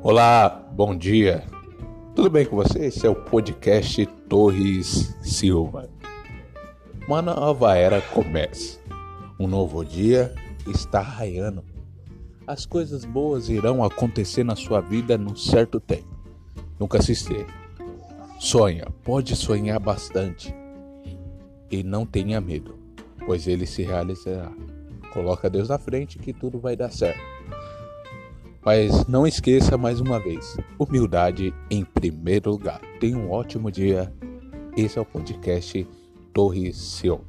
Olá, bom dia. Tudo bem com você? Esse é o podcast Torres Silva. Uma nova era começa. Um novo dia está raiando. As coisas boas irão acontecer na sua vida num certo tempo. Nunca se esqueça. Sonha, pode sonhar bastante. E não tenha medo, pois ele se realizará. Coloca Deus na frente que tudo vai dar certo. Mas não esqueça mais uma vez: humildade em primeiro lugar. Tenha um ótimo dia. Esse é o podcast Torre Sion.